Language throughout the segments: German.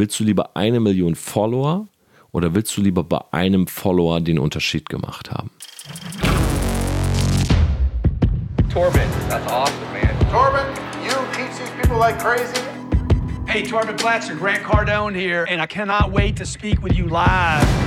Willst du lieber eine Million Follower oder willst du lieber bei einem Follower den Unterschied gemacht haben? Torben, that's awesome, man. Torben, you teach these people like crazy. Hey, Torben Blatcher, Grant Cardone here, and I cannot wait to speak with you live.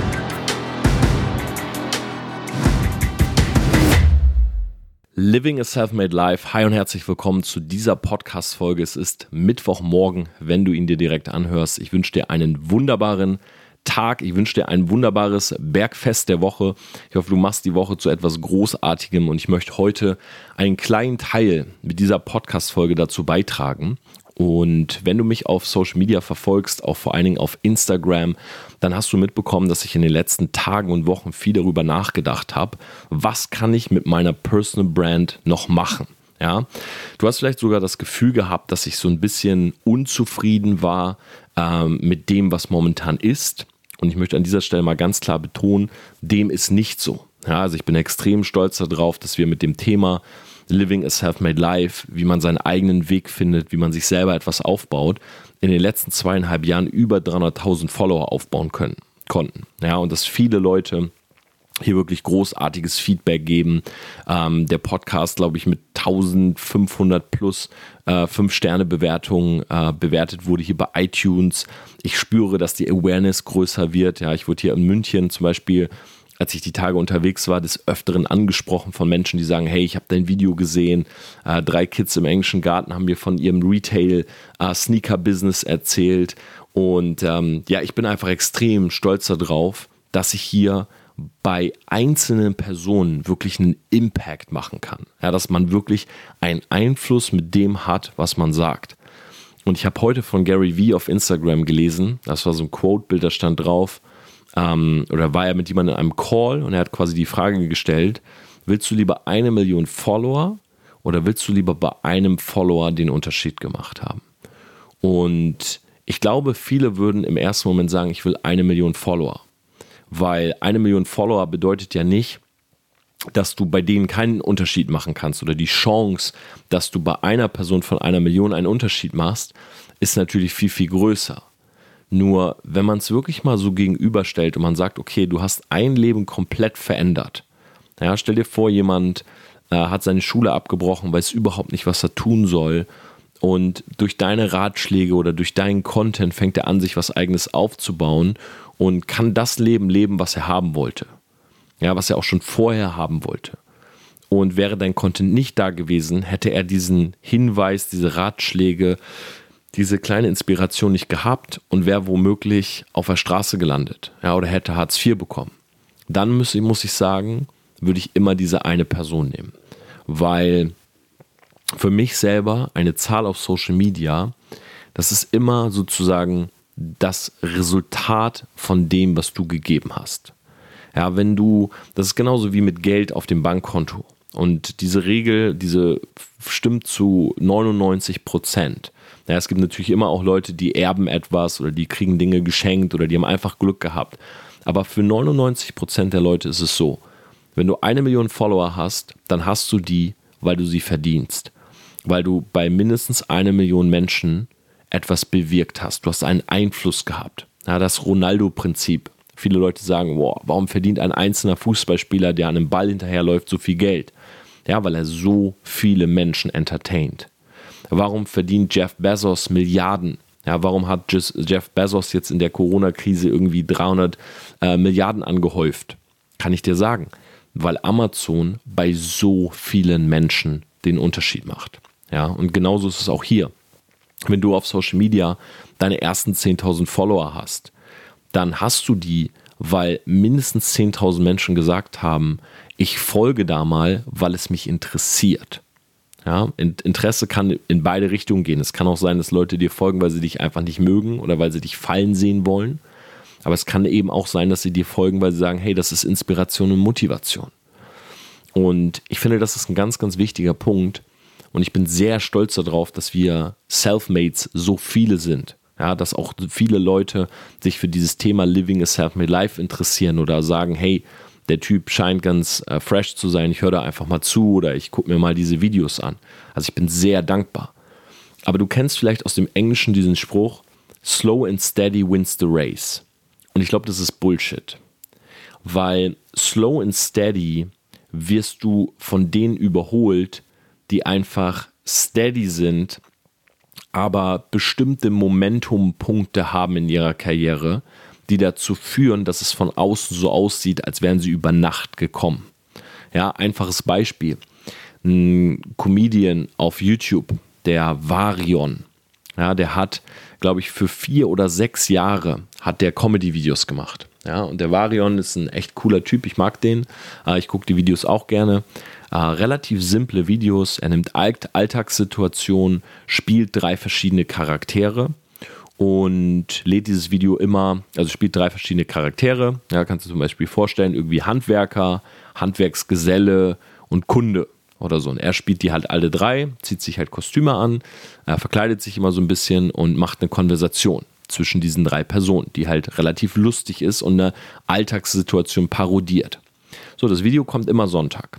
Living a Self-Made Life. Hi und herzlich willkommen zu dieser Podcast-Folge. Es ist Mittwochmorgen, wenn du ihn dir direkt anhörst. Ich wünsche dir einen wunderbaren Tag. Ich wünsche dir ein wunderbares Bergfest der Woche. Ich hoffe, du machst die Woche zu etwas Großartigem und ich möchte heute einen kleinen Teil mit dieser Podcast-Folge dazu beitragen. Und wenn du mich auf Social Media verfolgst, auch vor allen Dingen auf Instagram, dann hast du mitbekommen, dass ich in den letzten Tagen und Wochen viel darüber nachgedacht habe, was kann ich mit meiner Personal Brand noch machen. Ja, du hast vielleicht sogar das Gefühl gehabt, dass ich so ein bisschen unzufrieden war ähm, mit dem, was momentan ist. Und ich möchte an dieser Stelle mal ganz klar betonen, dem ist nicht so. Ja, also ich bin extrem stolz darauf, dass wir mit dem Thema Living a Self-Made Life, wie man seinen eigenen Weg findet, wie man sich selber etwas aufbaut, in den letzten zweieinhalb Jahren über 300.000 Follower aufbauen können, konnten. Ja, und dass viele Leute hier wirklich großartiges Feedback geben. Ähm, der Podcast, glaube ich, mit 1500 plus äh, 5-Sterne-Bewertungen äh, bewertet wurde hier bei iTunes. Ich spüre, dass die Awareness größer wird. Ja, ich wurde hier in München zum Beispiel als ich die Tage unterwegs war, des Öfteren angesprochen von Menschen, die sagen, hey, ich habe dein Video gesehen. Äh, drei Kids im englischen Garten haben mir von ihrem Retail-Sneaker-Business äh, erzählt. Und ähm, ja, ich bin einfach extrem stolz darauf, dass ich hier bei einzelnen Personen wirklich einen Impact machen kann. Ja, dass man wirklich einen Einfluss mit dem hat, was man sagt. Und ich habe heute von Gary Vee auf Instagram gelesen, das war so ein Quote-Bild, da stand drauf, ähm, oder war er mit jemandem in einem Call und er hat quasi die Frage gestellt, willst du lieber eine Million Follower oder willst du lieber bei einem Follower den Unterschied gemacht haben? Und ich glaube, viele würden im ersten Moment sagen, ich will eine Million Follower weil eine Million Follower bedeutet ja nicht, dass du bei denen keinen Unterschied machen kannst oder die Chance, dass du bei einer Person von einer Million einen Unterschied machst, ist natürlich viel, viel größer. Nur wenn man es wirklich mal so gegenüberstellt und man sagt, okay, du hast ein Leben komplett verändert. Ja, stell dir vor, jemand äh, hat seine Schule abgebrochen, weiß überhaupt nicht, was er tun soll. Und durch deine Ratschläge oder durch deinen Content fängt er an, sich was eigenes aufzubauen und kann das Leben leben, was er haben wollte. Ja, was er auch schon vorher haben wollte. Und wäre dein Content nicht da gewesen, hätte er diesen Hinweis, diese Ratschläge, diese kleine Inspiration nicht gehabt und wäre womöglich auf der Straße gelandet. Ja, oder hätte Hartz IV bekommen. Dann muss, muss ich sagen, würde ich immer diese eine Person nehmen. Weil für mich selber eine Zahl auf Social Media, das ist immer sozusagen das Resultat von dem, was du gegeben hast. Ja, wenn du, das ist genauso wie mit Geld auf dem Bankkonto. Und diese Regel, diese stimmt zu 99 Prozent. Ja, es gibt natürlich immer auch Leute, die erben etwas oder die kriegen Dinge geschenkt oder die haben einfach Glück gehabt. Aber für 99 Prozent der Leute ist es so, wenn du eine Million Follower hast, dann hast du die, weil du sie verdienst. Weil du bei mindestens eine Million Menschen etwas bewirkt hast. Du hast einen Einfluss gehabt. Ja, das Ronaldo-Prinzip. Viele Leute sagen, wow, warum verdient ein einzelner Fußballspieler, der an einem Ball hinterherläuft, so viel Geld? Ja, weil er so viele Menschen entertaint. Warum verdient Jeff Bezos Milliarden? Ja, warum hat Jeff Bezos jetzt in der Corona-Krise irgendwie 300 äh, Milliarden angehäuft? Kann ich dir sagen. Weil Amazon bei so vielen Menschen den Unterschied macht. Ja, und genauso ist es auch hier wenn du auf Social Media deine ersten 10.000 Follower hast, dann hast du die, weil mindestens 10.000 Menschen gesagt haben, ich folge da mal, weil es mich interessiert. Ja, Interesse kann in beide Richtungen gehen. Es kann auch sein, dass Leute dir folgen, weil sie dich einfach nicht mögen oder weil sie dich fallen sehen wollen. Aber es kann eben auch sein, dass sie dir folgen, weil sie sagen, hey, das ist Inspiration und Motivation. Und ich finde, das ist ein ganz, ganz wichtiger Punkt, und ich bin sehr stolz darauf, dass wir Selfmates so viele sind. Ja, dass auch viele Leute sich für dieses Thema Living a Self-Made Life interessieren oder sagen, hey, der Typ scheint ganz äh, fresh zu sein, ich höre da einfach mal zu oder ich gucke mir mal diese Videos an. Also ich bin sehr dankbar. Aber du kennst vielleicht aus dem Englischen diesen Spruch, Slow and steady wins the race. Und ich glaube, das ist Bullshit. Weil slow and steady wirst du von denen überholt, die einfach steady sind, aber bestimmte Momentumpunkte haben in ihrer Karriere, die dazu führen, dass es von außen so aussieht, als wären sie über Nacht gekommen. Ja, einfaches Beispiel. Ein Comedian auf YouTube, der Varion, ja, der hat, glaube ich, für vier oder sechs Jahre hat der Comedy-Videos gemacht. Ja, und der Varion ist ein echt cooler Typ. Ich mag den. Äh, ich gucke die Videos auch gerne. Äh, relativ simple Videos. Er nimmt Alltagssituationen, spielt drei verschiedene Charaktere und lädt dieses Video immer, also spielt drei verschiedene Charaktere. Ja, kannst du zum Beispiel vorstellen, irgendwie Handwerker, Handwerksgeselle und Kunde oder so. Und er spielt die halt alle drei, zieht sich halt Kostüme an, er verkleidet sich immer so ein bisschen und macht eine Konversation zwischen diesen drei Personen, die halt relativ lustig ist und eine Alltagssituation parodiert. So, das Video kommt immer Sonntag.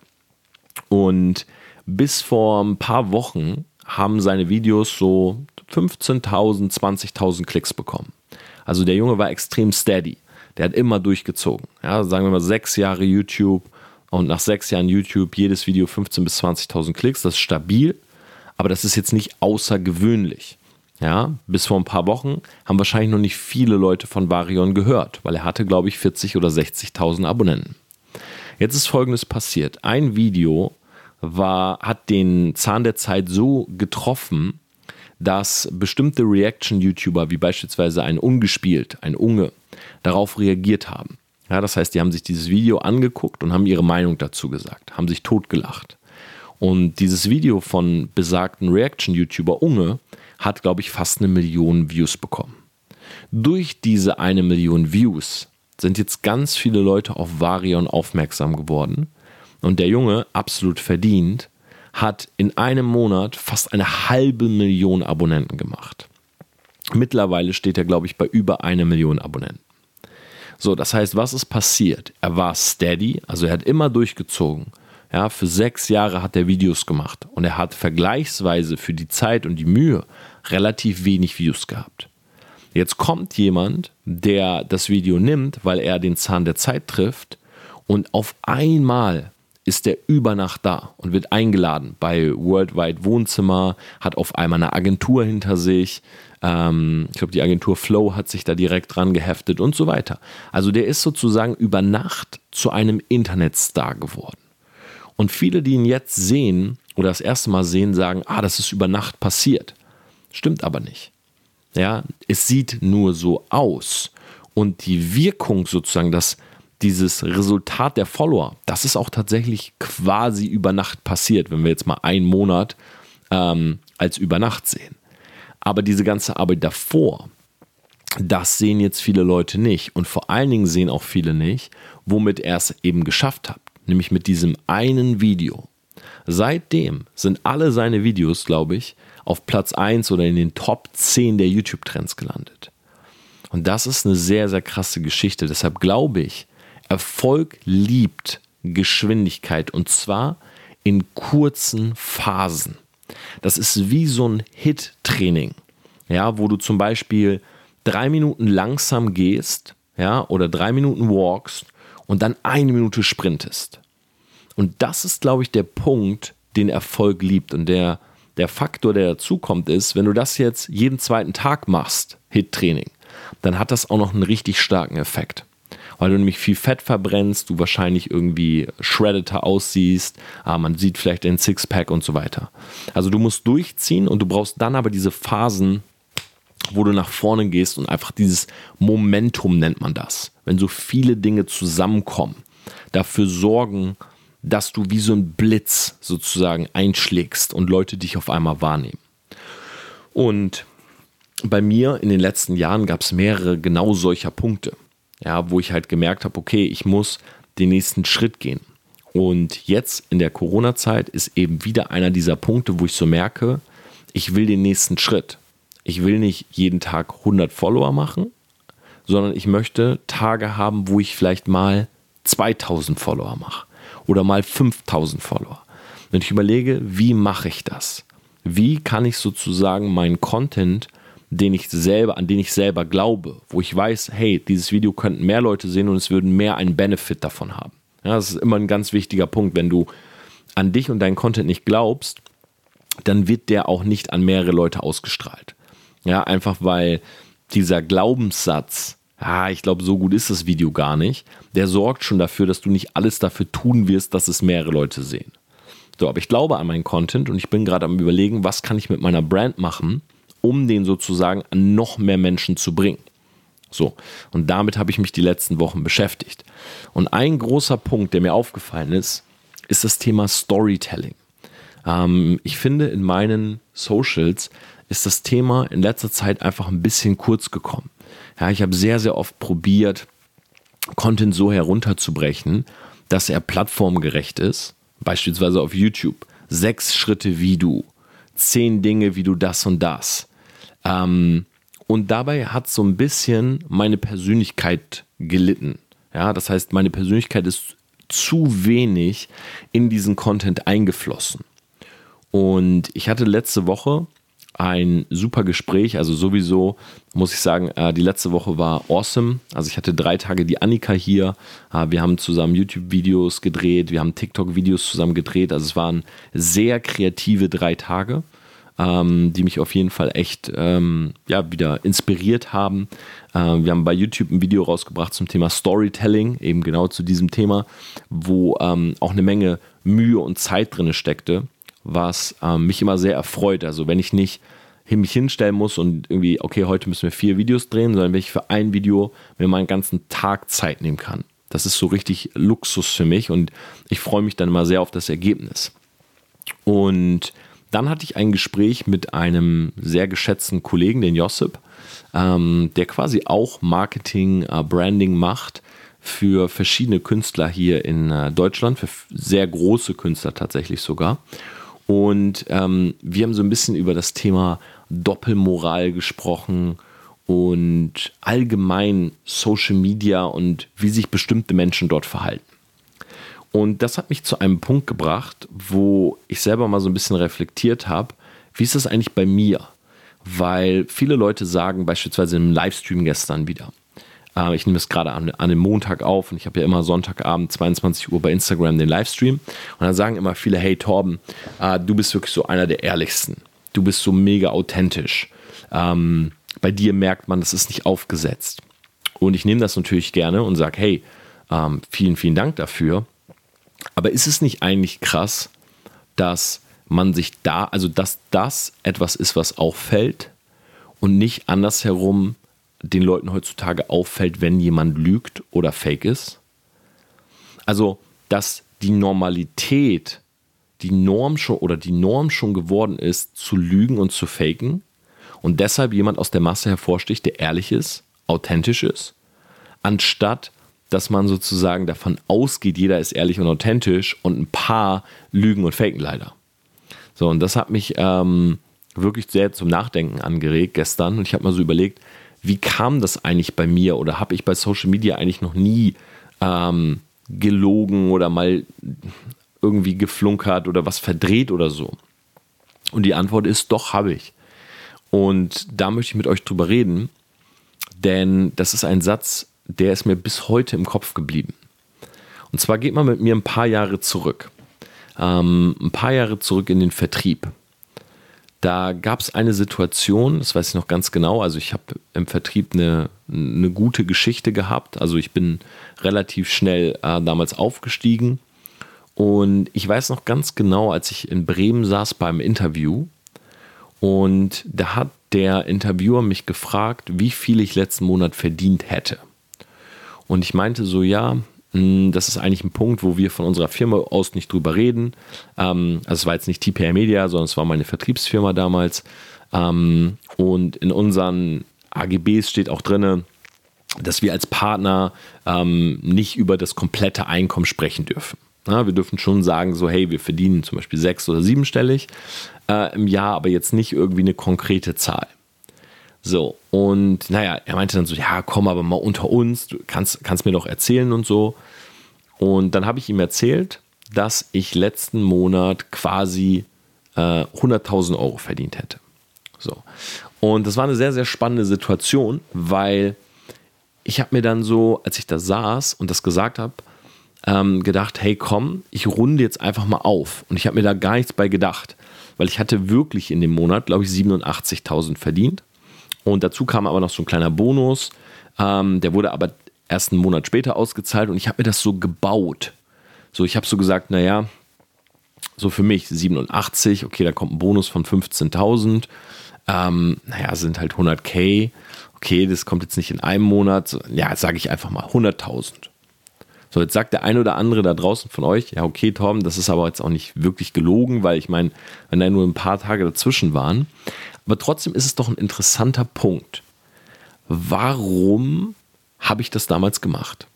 Und bis vor ein paar Wochen haben seine Videos so 15.000, 20.000 Klicks bekommen. Also der Junge war extrem steady. Der hat immer durchgezogen. Ja, sagen wir mal sechs Jahre YouTube und nach sechs Jahren YouTube jedes Video 15.000 bis 20.000 Klicks. Das ist stabil, aber das ist jetzt nicht außergewöhnlich. Ja, bis vor ein paar Wochen haben wahrscheinlich noch nicht viele Leute von Varion gehört, weil er hatte, glaube ich, 40 oder 60.000 Abonnenten. Jetzt ist Folgendes passiert. Ein Video war, hat den Zahn der Zeit so getroffen, dass bestimmte Reaction-YouTuber, wie beispielsweise ein Ungespielt, ein Unge, darauf reagiert haben. Ja, das heißt, die haben sich dieses Video angeguckt und haben ihre Meinung dazu gesagt, haben sich totgelacht. Und dieses Video von besagten Reaction-YouTuber Unge hat, glaube ich, fast eine Million Views bekommen. Durch diese eine Million Views sind jetzt ganz viele Leute auf Varion aufmerksam geworden. Und der Junge, absolut verdient, hat in einem Monat fast eine halbe Million Abonnenten gemacht. Mittlerweile steht er, glaube ich, bei über einer Million Abonnenten. So, das heißt, was ist passiert? Er war steady, also er hat immer durchgezogen. Ja, für sechs Jahre hat er Videos gemacht und er hat vergleichsweise für die Zeit und die Mühe relativ wenig Views gehabt. Jetzt kommt jemand, der das Video nimmt, weil er den Zahn der Zeit trifft und auf einmal ist er über Nacht da und wird eingeladen bei Worldwide Wohnzimmer, hat auf einmal eine Agentur hinter sich. Ähm, ich glaube, die Agentur Flow hat sich da direkt dran geheftet und so weiter. Also der ist sozusagen über Nacht zu einem Internetstar geworden. Und viele, die ihn jetzt sehen oder das erste Mal sehen, sagen, ah, das ist über Nacht passiert. Stimmt aber nicht. Ja, es sieht nur so aus. Und die Wirkung sozusagen, dass dieses Resultat der Follower, das ist auch tatsächlich quasi über Nacht passiert, wenn wir jetzt mal einen Monat ähm, als über Nacht sehen. Aber diese ganze Arbeit davor, das sehen jetzt viele Leute nicht. Und vor allen Dingen sehen auch viele nicht, womit er es eben geschafft hat. Nämlich mit diesem einen Video. Seitdem sind alle seine Videos, glaube ich, auf Platz 1 oder in den Top 10 der YouTube-Trends gelandet. Und das ist eine sehr, sehr krasse Geschichte. Deshalb glaube ich, Erfolg liebt Geschwindigkeit und zwar in kurzen Phasen. Das ist wie so ein Hit-Training, ja, wo du zum Beispiel drei Minuten langsam gehst, ja, oder drei Minuten walkst und dann eine Minute sprintest. Und das ist, glaube ich, der Punkt, den Erfolg liebt und der, der Faktor, der dazukommt, ist, wenn du das jetzt jeden zweiten Tag machst, Hit-Training, dann hat das auch noch einen richtig starken Effekt weil du nämlich viel Fett verbrennst, du wahrscheinlich irgendwie shreddeter aussiehst, ah, man sieht vielleicht den Sixpack und so weiter. Also du musst durchziehen und du brauchst dann aber diese Phasen, wo du nach vorne gehst und einfach dieses Momentum nennt man das. Wenn so viele Dinge zusammenkommen, dafür sorgen, dass du wie so ein Blitz sozusagen einschlägst und Leute dich auf einmal wahrnehmen. Und bei mir in den letzten Jahren gab es mehrere genau solcher Punkte ja, wo ich halt gemerkt habe, okay, ich muss den nächsten Schritt gehen. Und jetzt in der Corona-Zeit ist eben wieder einer dieser Punkte, wo ich so merke, ich will den nächsten Schritt. Ich will nicht jeden Tag 100 Follower machen, sondern ich möchte Tage haben, wo ich vielleicht mal 2000 Follower mache oder mal 5000 Follower. Und ich überlege, wie mache ich das? Wie kann ich sozusagen meinen Content den ich selber, an den ich selber glaube, wo ich weiß, hey, dieses Video könnten mehr Leute sehen und es würden mehr einen Benefit davon haben. Ja, das ist immer ein ganz wichtiger Punkt. Wenn du an dich und deinen Content nicht glaubst, dann wird der auch nicht an mehrere Leute ausgestrahlt. Ja, einfach weil dieser Glaubenssatz, ah, ich glaube, so gut ist das Video gar nicht, der sorgt schon dafür, dass du nicht alles dafür tun wirst, dass es mehrere Leute sehen. So, aber ich glaube an meinen Content und ich bin gerade am Überlegen, was kann ich mit meiner Brand machen, um den sozusagen an noch mehr Menschen zu bringen. So, und damit habe ich mich die letzten Wochen beschäftigt. Und ein großer Punkt, der mir aufgefallen ist, ist das Thema Storytelling. Ähm, ich finde, in meinen Socials ist das Thema in letzter Zeit einfach ein bisschen kurz gekommen. Ja, ich habe sehr, sehr oft probiert, Content so herunterzubrechen, dass er plattformgerecht ist. Beispielsweise auf YouTube. Sechs Schritte wie du. Zehn Dinge wie du das und das. Ähm, und dabei hat so ein bisschen meine Persönlichkeit gelitten. Ja, das heißt, meine Persönlichkeit ist zu wenig in diesen Content eingeflossen. Und ich hatte letzte Woche ein super Gespräch. Also sowieso muss ich sagen, äh, die letzte Woche war awesome. Also ich hatte drei Tage die Annika hier. Äh, wir haben zusammen YouTube-Videos gedreht, wir haben TikTok-Videos zusammen gedreht. Also es waren sehr kreative drei Tage, ähm, die mich auf jeden Fall echt ähm, ja, wieder inspiriert haben. Äh, wir haben bei YouTube ein Video rausgebracht zum Thema Storytelling, eben genau zu diesem Thema, wo ähm, auch eine Menge Mühe und Zeit drin steckte was ähm, mich immer sehr erfreut. Also wenn ich nicht mich hinstellen muss und irgendwie, okay, heute müssen wir vier Videos drehen, sondern wenn ich für ein Video mir meinen ganzen Tag Zeit nehmen kann. Das ist so richtig Luxus für mich und ich freue mich dann immer sehr auf das Ergebnis. Und dann hatte ich ein Gespräch mit einem sehr geschätzten Kollegen, den Josip, ähm, der quasi auch Marketing, äh, Branding macht für verschiedene Künstler hier in äh, Deutschland, für sehr große Künstler tatsächlich sogar. Und ähm, wir haben so ein bisschen über das Thema Doppelmoral gesprochen und allgemein Social Media und wie sich bestimmte Menschen dort verhalten. Und das hat mich zu einem Punkt gebracht, wo ich selber mal so ein bisschen reflektiert habe, wie ist das eigentlich bei mir? Weil viele Leute sagen, beispielsweise im Livestream gestern wieder, äh, ich nehme es gerade an, an dem Montag auf und ich habe ja immer Sonntagabend 22 Uhr bei Instagram den Livestream. Und dann sagen immer viele, hey Torben, äh, du bist wirklich so einer der ehrlichsten. Du bist so mega authentisch. Ähm, bei dir merkt man, das ist nicht aufgesetzt. Und ich nehme das natürlich gerne und sage, hey, ähm, vielen, vielen Dank dafür. Aber ist es nicht eigentlich krass, dass man sich da, also dass das etwas ist, was auffällt und nicht andersherum den Leuten heutzutage auffällt, wenn jemand lügt oder fake ist? Also, dass die Normalität, die Norm schon oder die Norm schon geworden ist, zu lügen und zu faken und deshalb jemand aus der Masse hervorsticht, der ehrlich ist, authentisch ist, anstatt dass man sozusagen davon ausgeht, jeder ist ehrlich und authentisch und ein paar lügen und faken leider. So, und das hat mich ähm, wirklich sehr zum Nachdenken angeregt gestern und ich habe mal so überlegt, wie kam das eigentlich bei mir oder habe ich bei Social Media eigentlich noch nie ähm, gelogen oder mal irgendwie geflunkert oder was verdreht oder so? Und die Antwort ist, doch habe ich. Und da möchte ich mit euch drüber reden, denn das ist ein Satz, der ist mir bis heute im Kopf geblieben. Und zwar geht man mit mir ein paar Jahre zurück. Ähm, ein paar Jahre zurück in den Vertrieb. Da gab es eine Situation, das weiß ich noch ganz genau, also ich habe im Vertrieb eine, eine gute Geschichte gehabt, also ich bin relativ schnell äh, damals aufgestiegen und ich weiß noch ganz genau, als ich in Bremen saß beim Interview und da hat der Interviewer mich gefragt, wie viel ich letzten Monat verdient hätte. Und ich meinte so, ja, hm, das ist eigentlich ein Punkt, wo wir von unserer Firma aus nicht drüber reden. Ähm, also es war jetzt nicht TPR Media, sondern es war meine Vertriebsfirma damals. Ähm, und in unseren AGBs steht auch drin, dass wir als Partner ähm, nicht über das komplette Einkommen sprechen dürfen. wir dürfen schon sagen, so hey, wir verdienen zum Beispiel sechs- oder siebenstellig äh, im Jahr, aber jetzt nicht irgendwie eine konkrete Zahl. So, und naja, er meinte dann so, ja, komm aber mal unter uns, du kannst, kannst mir doch erzählen und so. Und dann habe ich ihm erzählt, dass ich letzten Monat quasi äh, 100.000 Euro verdient hätte. So. Und das war eine sehr, sehr spannende Situation, weil ich habe mir dann so, als ich da saß und das gesagt habe, ähm, gedacht, hey komm, ich runde jetzt einfach mal auf. Und ich habe mir da gar nichts bei gedacht, weil ich hatte wirklich in dem Monat, glaube ich, 87.000 verdient. Und dazu kam aber noch so ein kleiner Bonus. Ähm, der wurde aber erst einen Monat später ausgezahlt und ich habe mir das so gebaut. So, ich habe so gesagt, naja, so für mich 87, okay, da kommt ein Bonus von 15.000. Ähm, naja, sind halt 100k. Okay, das kommt jetzt nicht in einem Monat. Ja, sage ich einfach mal 100.000. So, jetzt sagt der eine oder andere da draußen von euch, ja, okay, Tom, das ist aber jetzt auch nicht wirklich gelogen, weil ich meine, wenn da nur ein paar Tage dazwischen waren. Aber trotzdem ist es doch ein interessanter Punkt. Warum habe ich das damals gemacht?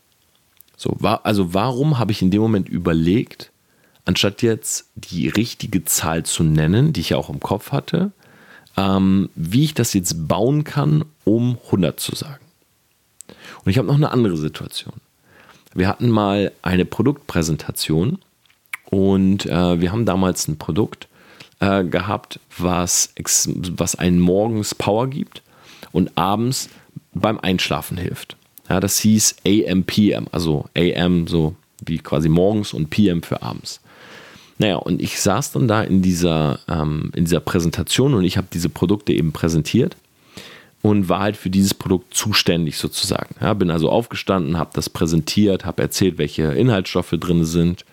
So, war, also warum habe ich in dem Moment überlegt, anstatt jetzt die richtige Zahl zu nennen, die ich ja auch im Kopf hatte, ähm, wie ich das jetzt bauen kann, um 100 zu sagen. Und ich habe noch eine andere Situation. Wir hatten mal eine Produktpräsentation und äh, wir haben damals ein Produkt äh, gehabt, was, was einen morgens Power gibt und abends beim Einschlafen hilft. Ja, das hieß AM, PM, also AM so wie quasi morgens und PM für abends. Naja, und ich saß dann da in dieser, ähm, in dieser Präsentation und ich habe diese Produkte eben präsentiert und war halt für dieses Produkt zuständig sozusagen. Ja, bin also aufgestanden, habe das präsentiert, habe erzählt, welche Inhaltsstoffe drin sind.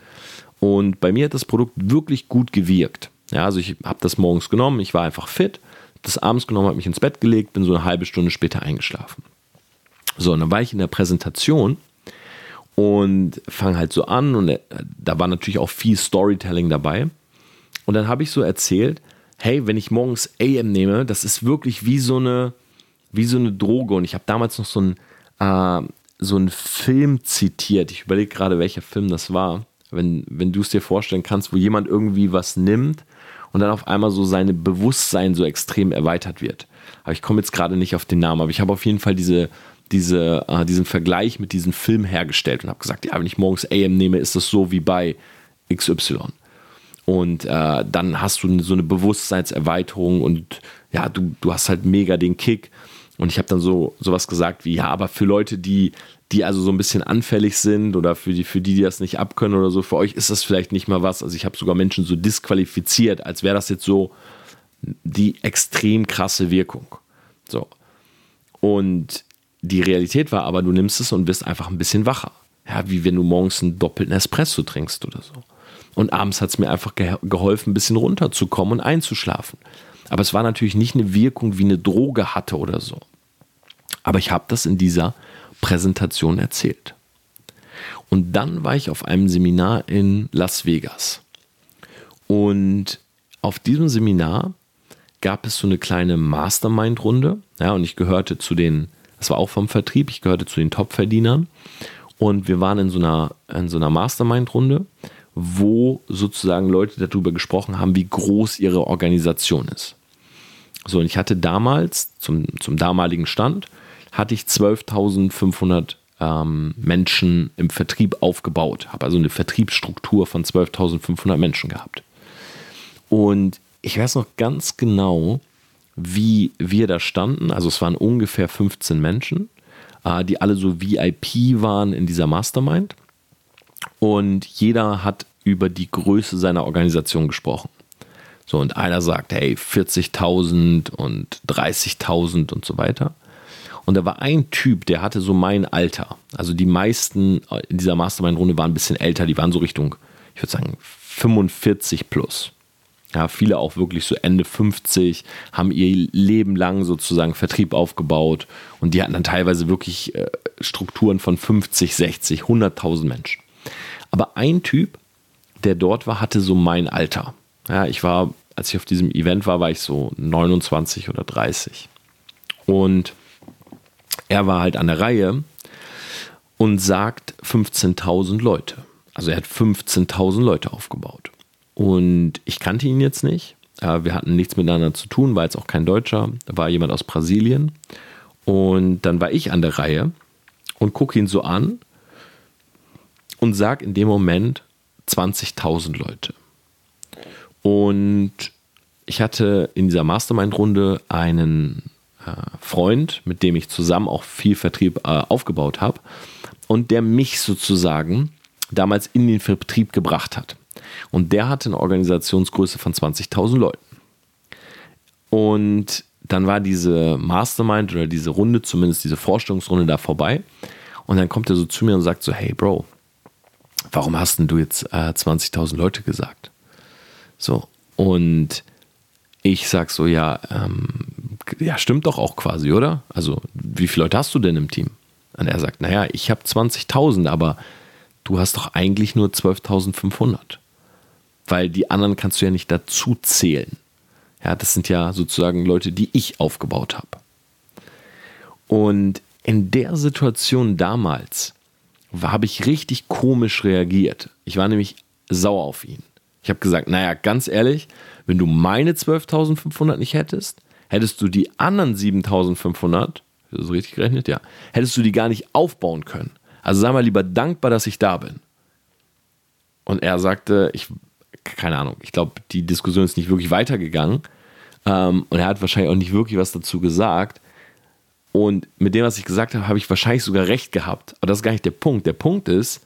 Und bei mir hat das Produkt wirklich gut gewirkt. Ja, also ich habe das morgens genommen, ich war einfach fit, das abends genommen, habe mich ins Bett gelegt, bin so eine halbe Stunde später eingeschlafen. So, und dann war ich in der Präsentation und fange halt so an und äh, da war natürlich auch viel Storytelling dabei. Und dann habe ich so erzählt, hey, wenn ich morgens AM nehme, das ist wirklich wie so eine, wie so eine Droge. Und ich habe damals noch so einen, äh, so Film zitiert. Ich überlege gerade, welcher Film das war. Wenn, wenn du es dir vorstellen kannst, wo jemand irgendwie was nimmt und dann auf einmal so sein Bewusstsein so extrem erweitert wird. Aber ich komme jetzt gerade nicht auf den Namen, aber ich habe auf jeden Fall diese, diese, äh, diesen Vergleich mit diesem Film hergestellt und habe gesagt, ja, wenn ich morgens AM nehme, ist das so wie bei XY. Und äh, dann hast du so eine Bewusstseinserweiterung und ja, du, du hast halt mega den Kick. Und ich habe dann so sowas gesagt wie, ja, aber für Leute, die, die also so ein bisschen anfällig sind oder für die, für die, die das nicht abkönnen oder so, für euch ist das vielleicht nicht mal was. Also ich habe sogar Menschen so disqualifiziert, als wäre das jetzt so die extrem krasse Wirkung. So. Und die Realität war aber, du nimmst es und bist einfach ein bisschen wacher. Ja, wie wenn du morgens einen doppelten Espresso trinkst oder so. Und abends hat es mir einfach geholfen, ein bisschen runterzukommen und einzuschlafen. Aber es war natürlich nicht eine Wirkung, wie eine Droge hatte oder so. Aber ich habe das in dieser Präsentation erzählt. Und dann war ich auf einem Seminar in Las Vegas. Und auf diesem Seminar gab es so eine kleine Mastermind-Runde. Ja, und ich gehörte zu den, das war auch vom Vertrieb, ich gehörte zu den Top-Verdienern. Und wir waren in so einer, in so einer Mastermind-Runde, wo sozusagen Leute darüber gesprochen haben, wie groß ihre Organisation ist. So, und ich hatte damals, zum, zum damaligen Stand, hatte ich 12.500 ähm, Menschen im Vertrieb aufgebaut, habe also eine Vertriebsstruktur von 12.500 Menschen gehabt. Und ich weiß noch ganz genau, wie wir da standen. Also es waren ungefähr 15 Menschen, äh, die alle so VIP waren in dieser Mastermind. Und jeder hat über die Größe seiner Organisation gesprochen. So, und einer sagt, hey, 40.000 und 30.000 und so weiter. Und da war ein Typ, der hatte so mein Alter. Also die meisten in dieser Mastermind-Runde waren ein bisschen älter, die waren so Richtung, ich würde sagen, 45 plus. Ja, viele auch wirklich so Ende 50, haben ihr Leben lang sozusagen Vertrieb aufgebaut und die hatten dann teilweise wirklich äh, Strukturen von 50, 60, 100.000 Menschen. Aber ein Typ, der dort war, hatte so mein Alter. Ja, ich war, als ich auf diesem Event war, war ich so 29 oder 30. Und er war halt an der Reihe und sagt 15.000 Leute. Also er hat 15.000 Leute aufgebaut. Und ich kannte ihn jetzt nicht. Wir hatten nichts miteinander zu tun, war jetzt auch kein Deutscher. War jemand aus Brasilien. Und dann war ich an der Reihe und gucke ihn so an und sage in dem Moment 20.000 Leute. Und ich hatte in dieser Mastermind-Runde einen äh, Freund, mit dem ich zusammen auch viel Vertrieb äh, aufgebaut habe und der mich sozusagen damals in den Vertrieb gebracht hat. Und der hatte eine Organisationsgröße von 20.000 Leuten. Und dann war diese Mastermind oder diese Runde, zumindest diese Vorstellungsrunde da vorbei. Und dann kommt er so zu mir und sagt so, hey Bro, warum hast denn du jetzt äh, 20.000 Leute gesagt? So, und ich sag so, ja, ähm, ja, stimmt doch auch quasi, oder? Also, wie viele Leute hast du denn im Team? Und er sagt, naja, ich habe 20.000, aber du hast doch eigentlich nur 12.500. Weil die anderen kannst du ja nicht dazu zählen. Ja, das sind ja sozusagen Leute, die ich aufgebaut habe. Und in der Situation damals habe ich richtig komisch reagiert. Ich war nämlich sauer auf ihn. Ich habe gesagt, naja, ganz ehrlich, wenn du meine 12.500 nicht hättest, hättest du die anderen 7.500, ist das richtig gerechnet? Ja, hättest du die gar nicht aufbauen können. Also sei mal lieber dankbar, dass ich da bin. Und er sagte, ich, keine Ahnung, ich glaube, die Diskussion ist nicht wirklich weitergegangen. Ähm, und er hat wahrscheinlich auch nicht wirklich was dazu gesagt. Und mit dem, was ich gesagt habe, habe ich wahrscheinlich sogar recht gehabt. Aber das ist gar nicht der Punkt. Der Punkt ist,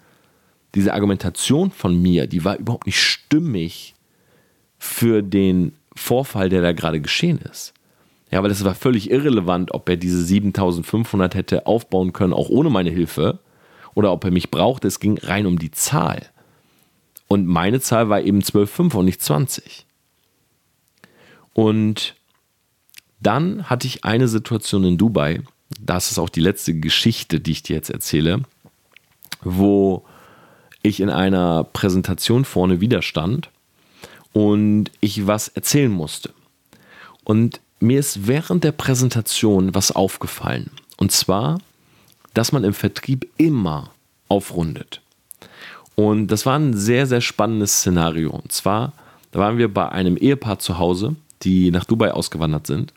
diese Argumentation von mir, die war überhaupt nicht stimmig für den Vorfall, der da gerade geschehen ist. Ja, weil es war völlig irrelevant, ob er diese 7500 hätte aufbauen können, auch ohne meine Hilfe, oder ob er mich brauchte. Es ging rein um die Zahl. Und meine Zahl war eben 12,5 und nicht 20. Und dann hatte ich eine Situation in Dubai, das ist auch die letzte Geschichte, die ich dir jetzt erzähle, wo ich in einer Präsentation vorne wieder stand und ich was erzählen musste. Und mir ist während der Präsentation was aufgefallen. Und zwar, dass man im Vertrieb immer aufrundet. Und das war ein sehr, sehr spannendes Szenario. Und zwar, da waren wir bei einem Ehepaar zu Hause, die nach Dubai ausgewandert sind.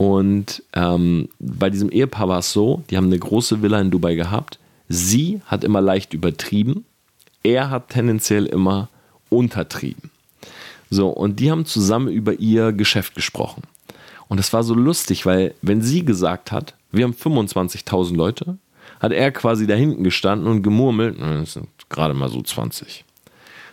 Und ähm, bei diesem Ehepaar war es so, die haben eine große Villa in Dubai gehabt. Sie hat immer leicht übertrieben, er hat tendenziell immer untertrieben. So, und die haben zusammen über ihr Geschäft gesprochen. Und das war so lustig, weil wenn sie gesagt hat, wir haben 25.000 Leute, hat er quasi da hinten gestanden und gemurmelt, das sind gerade mal so 20.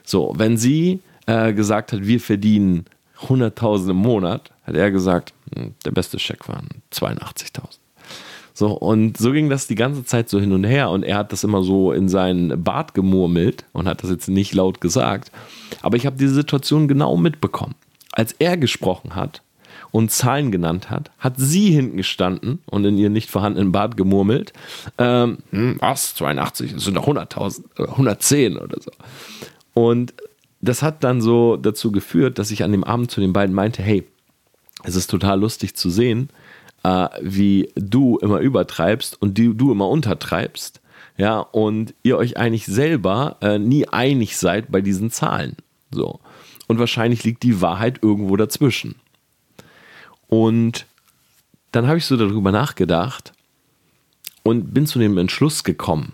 So, wenn sie äh, gesagt hat, wir verdienen 100.000 im Monat, hat er gesagt, hm, der beste Scheck waren 82.000. So, und so ging das die ganze Zeit so hin und her und er hat das immer so in seinen Bart gemurmelt und hat das jetzt nicht laut gesagt. Aber ich habe diese Situation genau mitbekommen. Als er gesprochen hat und Zahlen genannt hat, hat sie hinten gestanden und in ihr nicht vorhandenen Bart gemurmelt. Ähm, hm, was? 82? Das sind doch 100.000, 110 oder so. Und das hat dann so dazu geführt, dass ich an dem Abend zu den beiden meinte, hey, es ist total lustig zu sehen, äh, wie du immer übertreibst und die, du immer untertreibst. Ja, und ihr euch eigentlich selber äh, nie einig seid bei diesen Zahlen. So. Und wahrscheinlich liegt die Wahrheit irgendwo dazwischen. Und dann habe ich so darüber nachgedacht und bin zu dem Entschluss gekommen.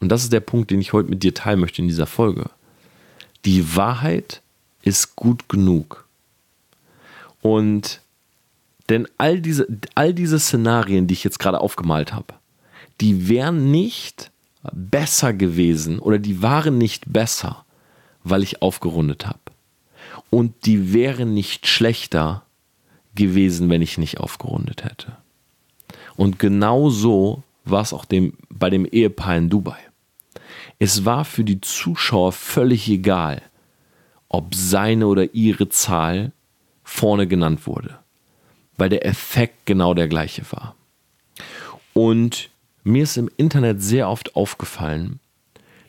Und das ist der Punkt, den ich heute mit dir teilen möchte in dieser Folge. Die Wahrheit ist gut genug. Und denn all diese, all diese Szenarien, die ich jetzt gerade aufgemalt habe, die wären nicht besser gewesen oder die waren nicht besser, weil ich aufgerundet habe. Und die wären nicht schlechter gewesen, wenn ich nicht aufgerundet hätte. Und genau so war es auch dem, bei dem Ehepaar in Dubai. Es war für die Zuschauer völlig egal, ob seine oder ihre Zahl vorne genannt wurde weil der Effekt genau der gleiche war. Und mir ist im Internet sehr oft aufgefallen,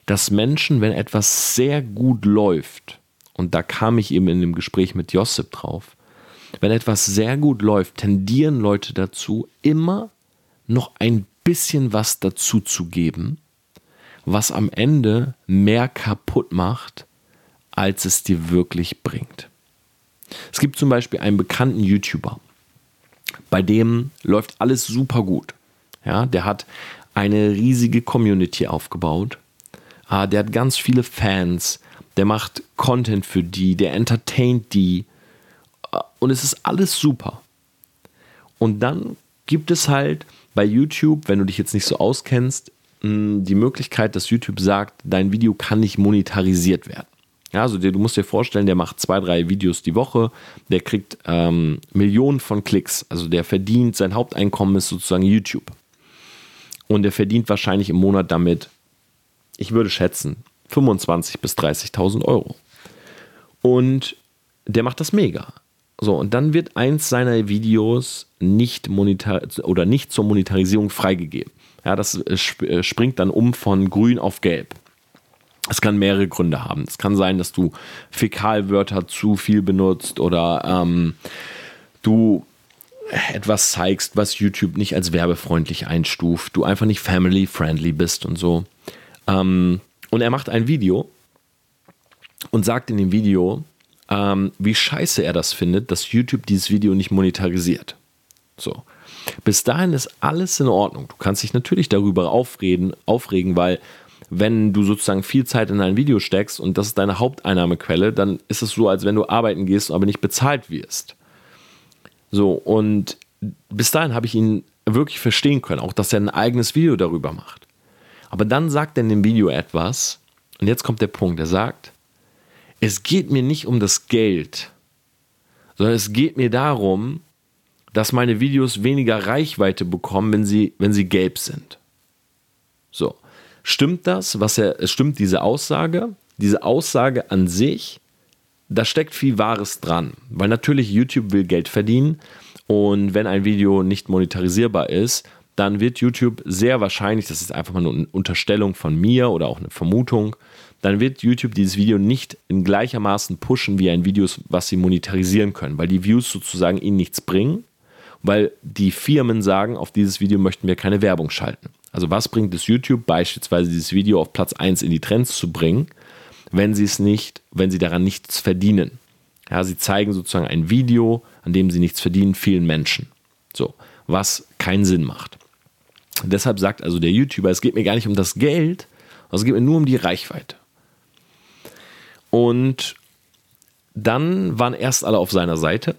dass Menschen, wenn etwas sehr gut läuft, und da kam ich eben in dem Gespräch mit Josip drauf, wenn etwas sehr gut läuft, tendieren Leute dazu, immer noch ein bisschen was dazu zu geben, was am Ende mehr kaputt macht, als es dir wirklich bringt. Es gibt zum Beispiel einen bekannten YouTuber, bei dem läuft alles super gut. Ja, der hat eine riesige Community aufgebaut. Ah, der hat ganz viele Fans. Der macht Content für die, der entertaint die. und es ist alles super. Und dann gibt es halt bei YouTube, wenn du dich jetzt nicht so auskennst, die Möglichkeit, dass YouTube sagt, dein Video kann nicht monetarisiert werden. Ja, also du musst dir vorstellen, der macht zwei, drei Videos die Woche, der kriegt ähm, Millionen von Klicks, also der verdient, sein Haupteinkommen ist sozusagen YouTube. Und der verdient wahrscheinlich im Monat damit, ich würde schätzen, 25.000 bis 30.000 Euro. Und der macht das mega. So, und dann wird eins seiner Videos nicht monetar oder nicht zur Monetarisierung freigegeben. Ja, das äh, äh, springt dann um von grün auf gelb. Es kann mehrere Gründe haben. Es kann sein, dass du Fäkalwörter zu viel benutzt oder ähm, du etwas zeigst, was YouTube nicht als werbefreundlich einstuft, du einfach nicht family-friendly bist und so. Ähm, und er macht ein Video und sagt in dem Video, ähm, wie scheiße er das findet, dass YouTube dieses Video nicht monetarisiert. So. Bis dahin ist alles in Ordnung. Du kannst dich natürlich darüber aufreden, aufregen, weil wenn du sozusagen viel Zeit in ein Video steckst und das ist deine Haupteinnahmequelle, dann ist es so, als wenn du arbeiten gehst, aber nicht bezahlt wirst. So, und bis dahin habe ich ihn wirklich verstehen können, auch dass er ein eigenes Video darüber macht. Aber dann sagt er in dem Video etwas, und jetzt kommt der Punkt, er sagt, es geht mir nicht um das Geld, sondern es geht mir darum, dass meine Videos weniger Reichweite bekommen, wenn sie, wenn sie gelb sind. So. Stimmt das? Was er, stimmt diese Aussage? Diese Aussage an sich, da steckt viel Wahres dran. Weil natürlich YouTube will Geld verdienen und wenn ein Video nicht monetarisierbar ist, dann wird YouTube sehr wahrscheinlich, das ist einfach mal eine Unterstellung von mir oder auch eine Vermutung, dann wird YouTube dieses Video nicht in gleichermaßen pushen wie ein Video, was sie monetarisieren können, weil die Views sozusagen ihnen nichts bringen weil die Firmen sagen, auf dieses Video möchten wir keine Werbung schalten. Also was bringt es YouTube beispielsweise dieses Video auf Platz 1 in die Trends zu bringen, wenn sie es nicht, wenn sie daran nichts verdienen? Ja, sie zeigen sozusagen ein Video, an dem sie nichts verdienen, vielen Menschen. So, was keinen Sinn macht. Deshalb sagt also der YouTuber, es geht mir gar nicht um das Geld, es geht mir nur um die Reichweite. Und dann waren erst alle auf seiner Seite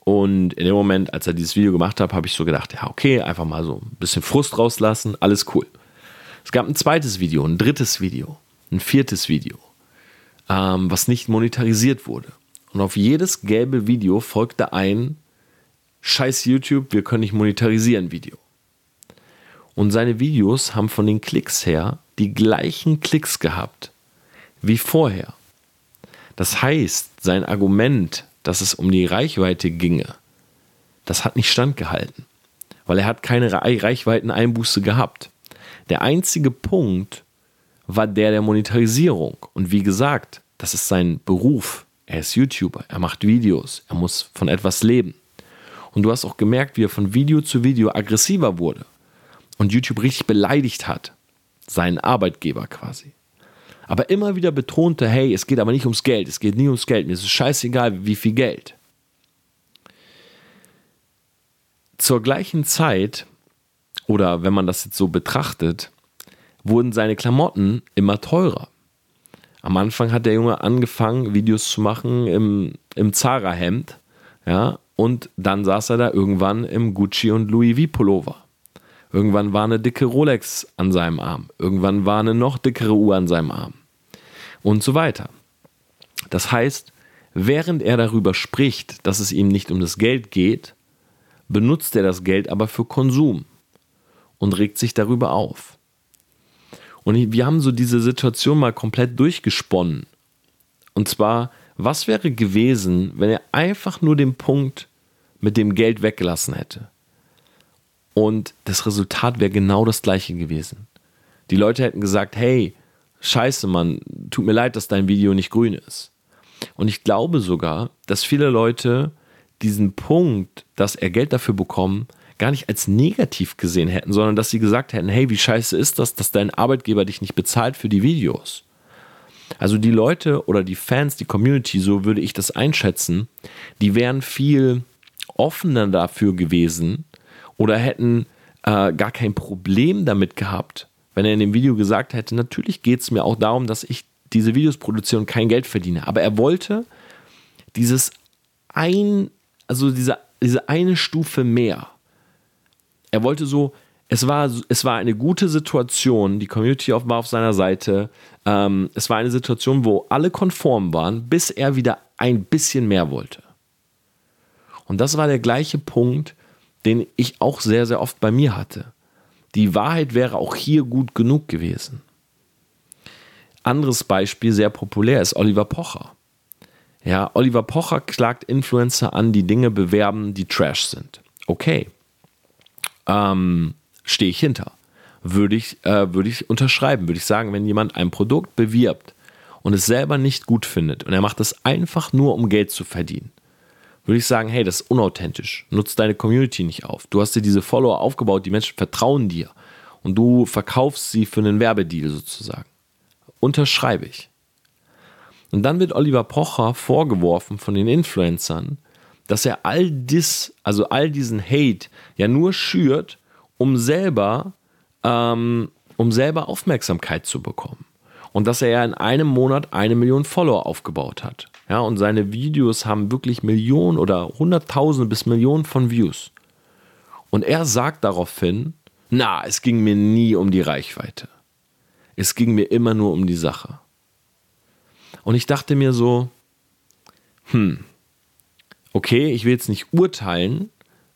und in dem Moment, als er dieses Video gemacht hat, habe ich so gedacht, ja, okay, einfach mal so ein bisschen Frust rauslassen, alles cool. Es gab ein zweites Video, ein drittes Video, ein viertes Video, ähm, was nicht monetarisiert wurde. Und auf jedes gelbe Video folgte ein Scheiß YouTube, wir können nicht monetarisieren Video. Und seine Videos haben von den Klicks her die gleichen Klicks gehabt wie vorher. Das heißt, sein Argument, dass es um die Reichweite ginge, das hat nicht standgehalten, weil er hat keine Reichweiteneinbuße gehabt. Der einzige Punkt war der der Monetarisierung. Und wie gesagt, das ist sein Beruf. Er ist YouTuber, er macht Videos, er muss von etwas leben. Und du hast auch gemerkt, wie er von Video zu Video aggressiver wurde und YouTube richtig beleidigt hat. Seinen Arbeitgeber quasi aber immer wieder betonte, hey, es geht aber nicht ums Geld, es geht nie ums Geld, mir ist es scheißegal, wie viel Geld. Zur gleichen Zeit, oder wenn man das jetzt so betrachtet, wurden seine Klamotten immer teurer. Am Anfang hat der Junge angefangen, Videos zu machen im, im Zara-Hemd, ja, und dann saß er da irgendwann im Gucci und Louis V-Pullover. Irgendwann war eine dicke Rolex an seinem Arm. Irgendwann war eine noch dickere Uhr an seinem Arm und so weiter. Das heißt, während er darüber spricht, dass es ihm nicht um das Geld geht, benutzt er das Geld aber für Konsum und regt sich darüber auf. Und wir haben so diese Situation mal komplett durchgesponnen. Und zwar, was wäre gewesen, wenn er einfach nur den Punkt mit dem Geld weggelassen hätte? Und das Resultat wäre genau das gleiche gewesen. Die Leute hätten gesagt, hey, scheiße, Mann, tut mir leid, dass dein Video nicht grün ist. Und ich glaube sogar, dass viele Leute diesen Punkt, dass er Geld dafür bekommen, gar nicht als negativ gesehen hätten, sondern dass sie gesagt hätten, hey, wie scheiße ist das, dass dein Arbeitgeber dich nicht bezahlt für die Videos. Also die Leute oder die Fans, die Community, so würde ich das einschätzen, die wären viel offener dafür gewesen oder hätten äh, gar kein Problem damit gehabt, wenn er in dem Video gesagt hätte, natürlich geht es mir auch darum, dass ich diese Videos produziere und kein Geld verdiene. Aber er wollte dieses ein, also diese, diese eine Stufe mehr. Er wollte so, es war, es war eine gute Situation, die Community war auf seiner Seite. Ähm, es war eine Situation, wo alle konform waren, bis er wieder ein bisschen mehr wollte. Und das war der gleiche Punkt, den ich auch sehr, sehr oft bei mir hatte. Die Wahrheit wäre auch hier gut genug gewesen. Anderes Beispiel, sehr populär, ist Oliver Pocher. Ja, Oliver Pocher klagt Influencer an, die Dinge bewerben, die Trash sind. Okay. Ähm, Stehe ich hinter. Würde ich, äh, würde ich unterschreiben, würde ich sagen, wenn jemand ein Produkt bewirbt und es selber nicht gut findet und er macht das einfach nur, um Geld zu verdienen, würde ich sagen, hey, das ist unauthentisch. Nutzt deine Community nicht auf. Du hast dir diese Follower aufgebaut, die Menschen vertrauen dir und du verkaufst sie für einen Werbedeal sozusagen. Unterschreibe ich. Und dann wird Oliver Pocher vorgeworfen von den Influencern, dass er all dies, also all diesen Hate ja nur schürt, um selber, ähm, um selber Aufmerksamkeit zu bekommen. Und dass er ja in einem Monat eine Million Follower aufgebaut hat. Ja, und seine Videos haben wirklich Millionen oder Hunderttausende bis Millionen von Views. Und er sagt daraufhin, na, es ging mir nie um die Reichweite. Es ging mir immer nur um die Sache. Und ich dachte mir so, hm, okay, ich will jetzt nicht urteilen,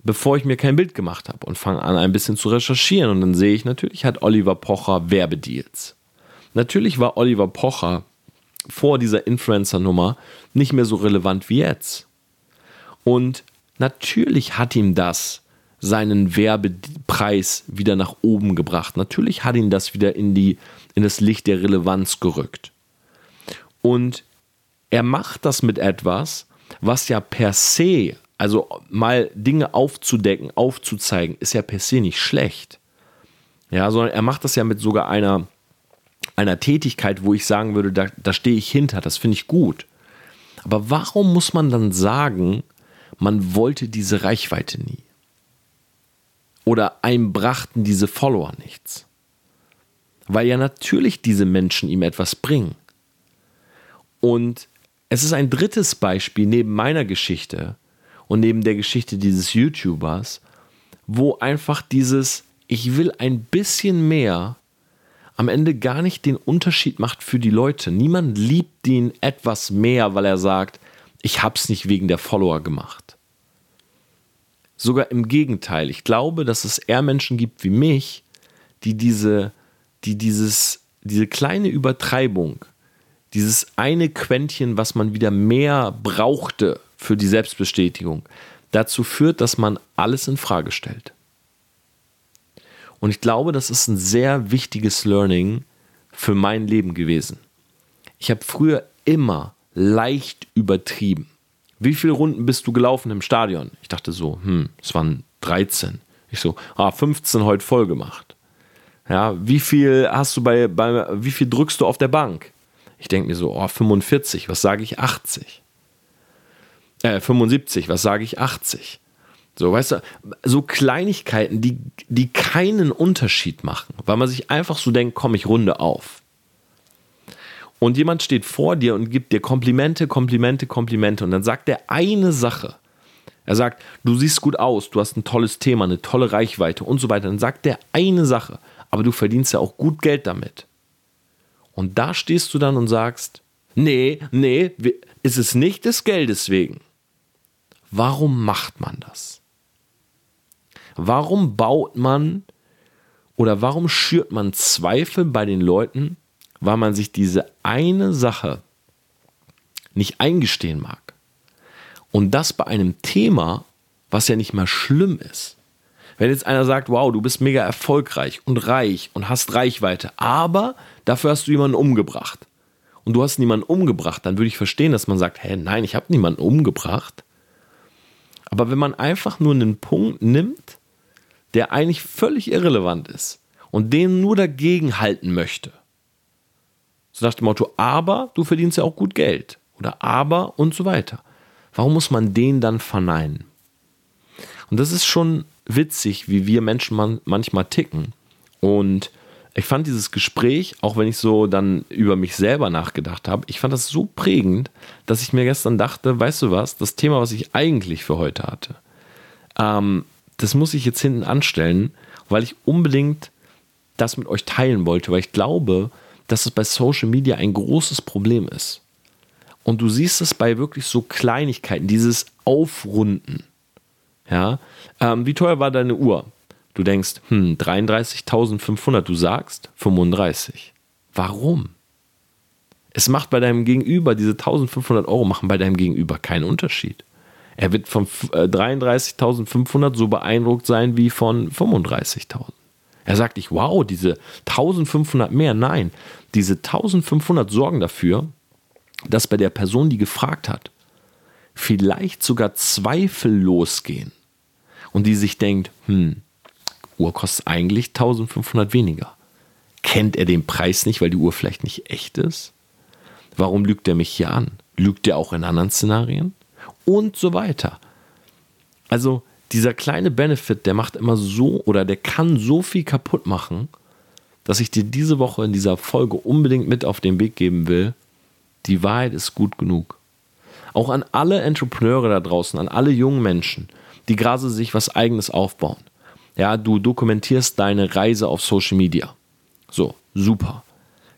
bevor ich mir kein Bild gemacht habe und fange an, ein bisschen zu recherchieren. Und dann sehe ich natürlich, hat Oliver Pocher Werbedeals. Natürlich war Oliver Pocher vor dieser Influencer-Nummer nicht mehr so relevant wie jetzt. Und natürlich hat ihm das seinen Werbepreis wieder nach oben gebracht. Natürlich hat ihn das wieder in, die, in das Licht der Relevanz gerückt. Und er macht das mit etwas, was ja per se, also mal Dinge aufzudecken, aufzuzeigen, ist ja per se nicht schlecht. Ja, sondern er macht das ja mit sogar einer, einer Tätigkeit, wo ich sagen würde, da, da stehe ich hinter, das finde ich gut. Aber warum muss man dann sagen, man wollte diese Reichweite nie? Oder einem brachten diese Follower nichts? Weil ja natürlich diese Menschen ihm etwas bringen. Und es ist ein drittes Beispiel neben meiner Geschichte und neben der Geschichte dieses YouTubers, wo einfach dieses, ich will ein bisschen mehr, am Ende gar nicht den Unterschied macht für die Leute. Niemand liebt ihn etwas mehr, weil er sagt, ich habe es nicht wegen der Follower gemacht. Sogar im Gegenteil. Ich glaube, dass es eher Menschen gibt wie mich, die diese, die dieses, diese kleine Übertreibung dieses eine Quäntchen, was man wieder mehr brauchte für die Selbstbestätigung, dazu führt, dass man alles in Frage stellt. Und ich glaube, das ist ein sehr wichtiges Learning für mein Leben gewesen. Ich habe früher immer leicht übertrieben. Wie viele Runden bist du gelaufen im Stadion? Ich dachte so, hm, es waren 13. Ich so, ah, 15 heute voll gemacht. Ja, wie viel hast du bei, bei wie viel drückst du auf der Bank? Ich denke mir so, oh, 45, was sage ich 80? Äh, 75, was sage ich 80? So, weißt du, so Kleinigkeiten, die, die keinen Unterschied machen, weil man sich einfach so denkt, komm, ich runde auf. Und jemand steht vor dir und gibt dir Komplimente, Komplimente, Komplimente und dann sagt er eine Sache. Er sagt, du siehst gut aus, du hast ein tolles Thema, eine tolle Reichweite und so weiter. Dann sagt er eine Sache, aber du verdienst ja auch gut Geld damit. Und da stehst du dann und sagst, nee, nee, ist es nicht des Geldes wegen. Warum macht man das? Warum baut man oder warum schürt man Zweifel bei den Leuten, weil man sich diese eine Sache nicht eingestehen mag? Und das bei einem Thema, was ja nicht mal schlimm ist. Wenn jetzt einer sagt, wow, du bist mega erfolgreich und reich und hast Reichweite, aber dafür hast du jemanden umgebracht. Und du hast niemanden umgebracht, dann würde ich verstehen, dass man sagt, hä, nein, ich habe niemanden umgebracht. Aber wenn man einfach nur einen Punkt nimmt, der eigentlich völlig irrelevant ist und den nur dagegen halten möchte, so nach dem Motto, aber du verdienst ja auch gut Geld oder aber und so weiter. Warum muss man den dann verneinen? Und das ist schon witzig, wie wir Menschen man, manchmal ticken. Und ich fand dieses Gespräch, auch wenn ich so dann über mich selber nachgedacht habe, ich fand das so prägend, dass ich mir gestern dachte, weißt du was, das Thema, was ich eigentlich für heute hatte, ähm, das muss ich jetzt hinten anstellen, weil ich unbedingt das mit euch teilen wollte, weil ich glaube, dass es bei Social Media ein großes Problem ist. Und du siehst es bei wirklich so Kleinigkeiten, dieses Aufrunden. Ja, ähm, wie teuer war deine Uhr? Du denkst, hm, 33.500, du sagst 35. Warum? Es macht bei deinem Gegenüber, diese 1500 Euro machen bei deinem Gegenüber keinen Unterschied. Er wird von 33.500 äh, so beeindruckt sein wie von 35.000. Er sagt nicht, wow, diese 1500 mehr. Nein, diese 1500 sorgen dafür, dass bei der Person, die gefragt hat, vielleicht sogar Zweifel losgehen und die sich denkt, hm, Uhr kostet eigentlich 1500 weniger. Kennt er den Preis nicht, weil die Uhr vielleicht nicht echt ist? Warum lügt er mich hier an? Lügt er auch in anderen Szenarien? Und so weiter. Also dieser kleine Benefit, der macht immer so oder der kann so viel kaputt machen, dass ich dir diese Woche in dieser Folge unbedingt mit auf den Weg geben will. Die Wahrheit ist gut genug. Auch an alle Entrepreneure da draußen, an alle jungen Menschen, die gerade sich was eigenes aufbauen. Ja, du dokumentierst deine Reise auf Social Media. So, super.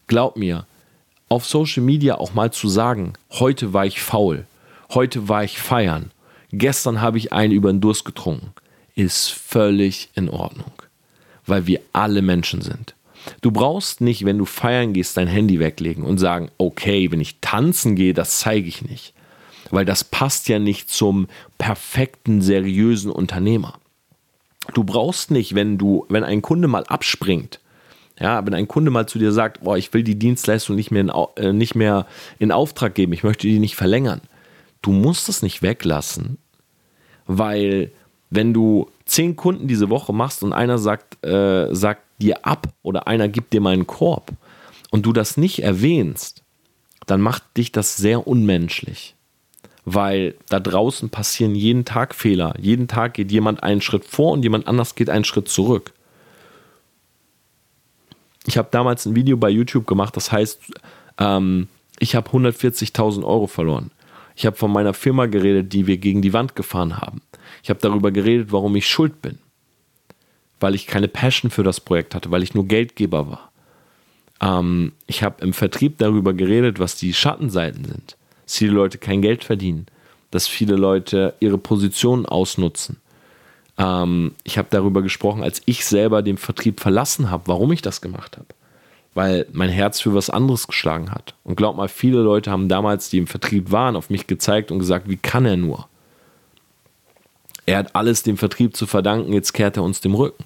Glaub mir, auf Social Media auch mal zu sagen, heute war ich faul, heute war ich feiern, gestern habe ich einen über den Durst getrunken, ist völlig in Ordnung, weil wir alle Menschen sind. Du brauchst nicht, wenn du feiern gehst, dein Handy weglegen und sagen, okay, wenn ich tanzen gehe, das zeige ich nicht, weil das passt ja nicht zum perfekten, seriösen Unternehmer. Du brauchst nicht, wenn du, wenn ein Kunde mal abspringt, ja, wenn ein Kunde mal zu dir sagt, boah, ich will die Dienstleistung nicht mehr in, äh, nicht mehr in Auftrag geben, ich möchte die nicht verlängern. Du musst es nicht weglassen, weil wenn du zehn Kunden diese Woche machst und einer sagt, äh, sagt dir ab oder einer gibt dir mal einen Korb und du das nicht erwähnst, dann macht dich das sehr unmenschlich weil da draußen passieren jeden Tag Fehler. Jeden Tag geht jemand einen Schritt vor und jemand anders geht einen Schritt zurück. Ich habe damals ein Video bei YouTube gemacht, das heißt, ähm, ich habe 140.000 Euro verloren. Ich habe von meiner Firma geredet, die wir gegen die Wand gefahren haben. Ich habe darüber geredet, warum ich schuld bin. Weil ich keine Passion für das Projekt hatte, weil ich nur Geldgeber war. Ähm, ich habe im Vertrieb darüber geredet, was die Schattenseiten sind dass viele Leute kein Geld verdienen, dass viele Leute ihre Positionen ausnutzen. Ähm, ich habe darüber gesprochen, als ich selber den Vertrieb verlassen habe, warum ich das gemacht habe. Weil mein Herz für was anderes geschlagen hat. Und glaub mal, viele Leute haben damals, die im Vertrieb waren, auf mich gezeigt und gesagt, wie kann er nur? Er hat alles dem Vertrieb zu verdanken, jetzt kehrt er uns dem Rücken.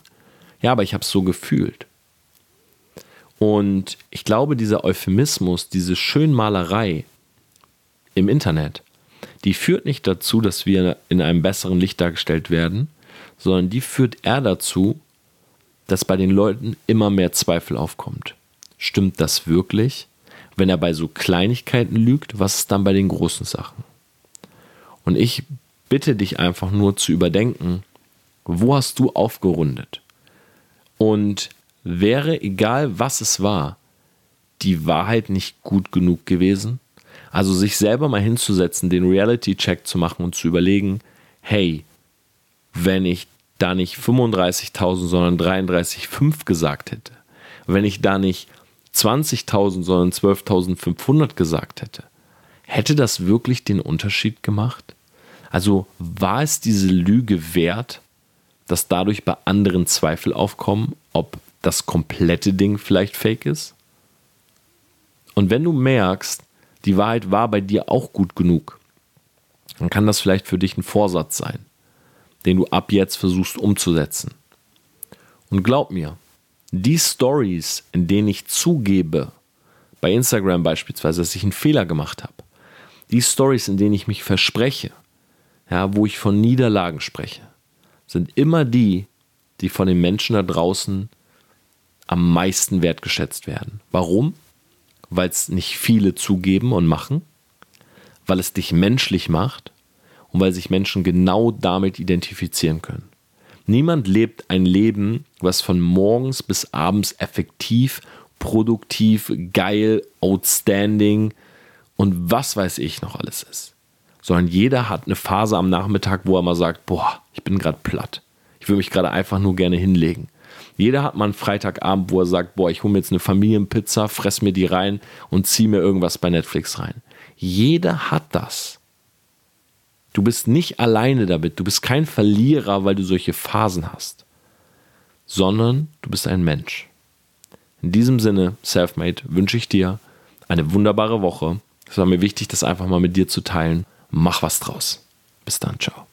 Ja, aber ich habe es so gefühlt. Und ich glaube, dieser Euphemismus, diese Schönmalerei, im Internet, die führt nicht dazu, dass wir in einem besseren Licht dargestellt werden, sondern die führt eher dazu, dass bei den Leuten immer mehr Zweifel aufkommt. Stimmt das wirklich? Wenn er bei so Kleinigkeiten lügt, was ist dann bei den großen Sachen? Und ich bitte dich einfach nur zu überdenken, wo hast du aufgerundet? Und wäre, egal was es war, die Wahrheit nicht gut genug gewesen? Also sich selber mal hinzusetzen, den Reality-Check zu machen und zu überlegen, hey, wenn ich da nicht 35.000, sondern 33,5 gesagt hätte, wenn ich da nicht 20.000, sondern 12.500 gesagt hätte, hätte das wirklich den Unterschied gemacht? Also war es diese Lüge wert, dass dadurch bei anderen Zweifel aufkommen, ob das komplette Ding vielleicht fake ist? Und wenn du merkst, die Wahrheit war bei dir auch gut genug, dann kann das vielleicht für dich ein Vorsatz sein, den du ab jetzt versuchst umzusetzen. Und glaub mir, die Stories, in denen ich zugebe, bei Instagram beispielsweise, dass ich einen Fehler gemacht habe, die Stories, in denen ich mich verspreche, ja, wo ich von Niederlagen spreche, sind immer die, die von den Menschen da draußen am meisten wertgeschätzt werden. Warum? weil es nicht viele zugeben und machen, weil es dich menschlich macht und weil sich Menschen genau damit identifizieren können. Niemand lebt ein Leben, was von morgens bis abends effektiv, produktiv, geil, outstanding und was weiß ich noch alles ist. Sondern jeder hat eine Phase am Nachmittag, wo er mal sagt, boah, ich bin gerade platt. Ich will mich gerade einfach nur gerne hinlegen. Jeder hat mal einen Freitagabend, wo er sagt, boah, ich hole mir jetzt eine Familienpizza, fress mir die rein und ziehe mir irgendwas bei Netflix rein. Jeder hat das. Du bist nicht alleine damit. Du bist kein Verlierer, weil du solche Phasen hast, sondern du bist ein Mensch. In diesem Sinne, Selfmade, wünsche ich dir eine wunderbare Woche. Es war mir wichtig, das einfach mal mit dir zu teilen. Mach was draus. Bis dann, ciao.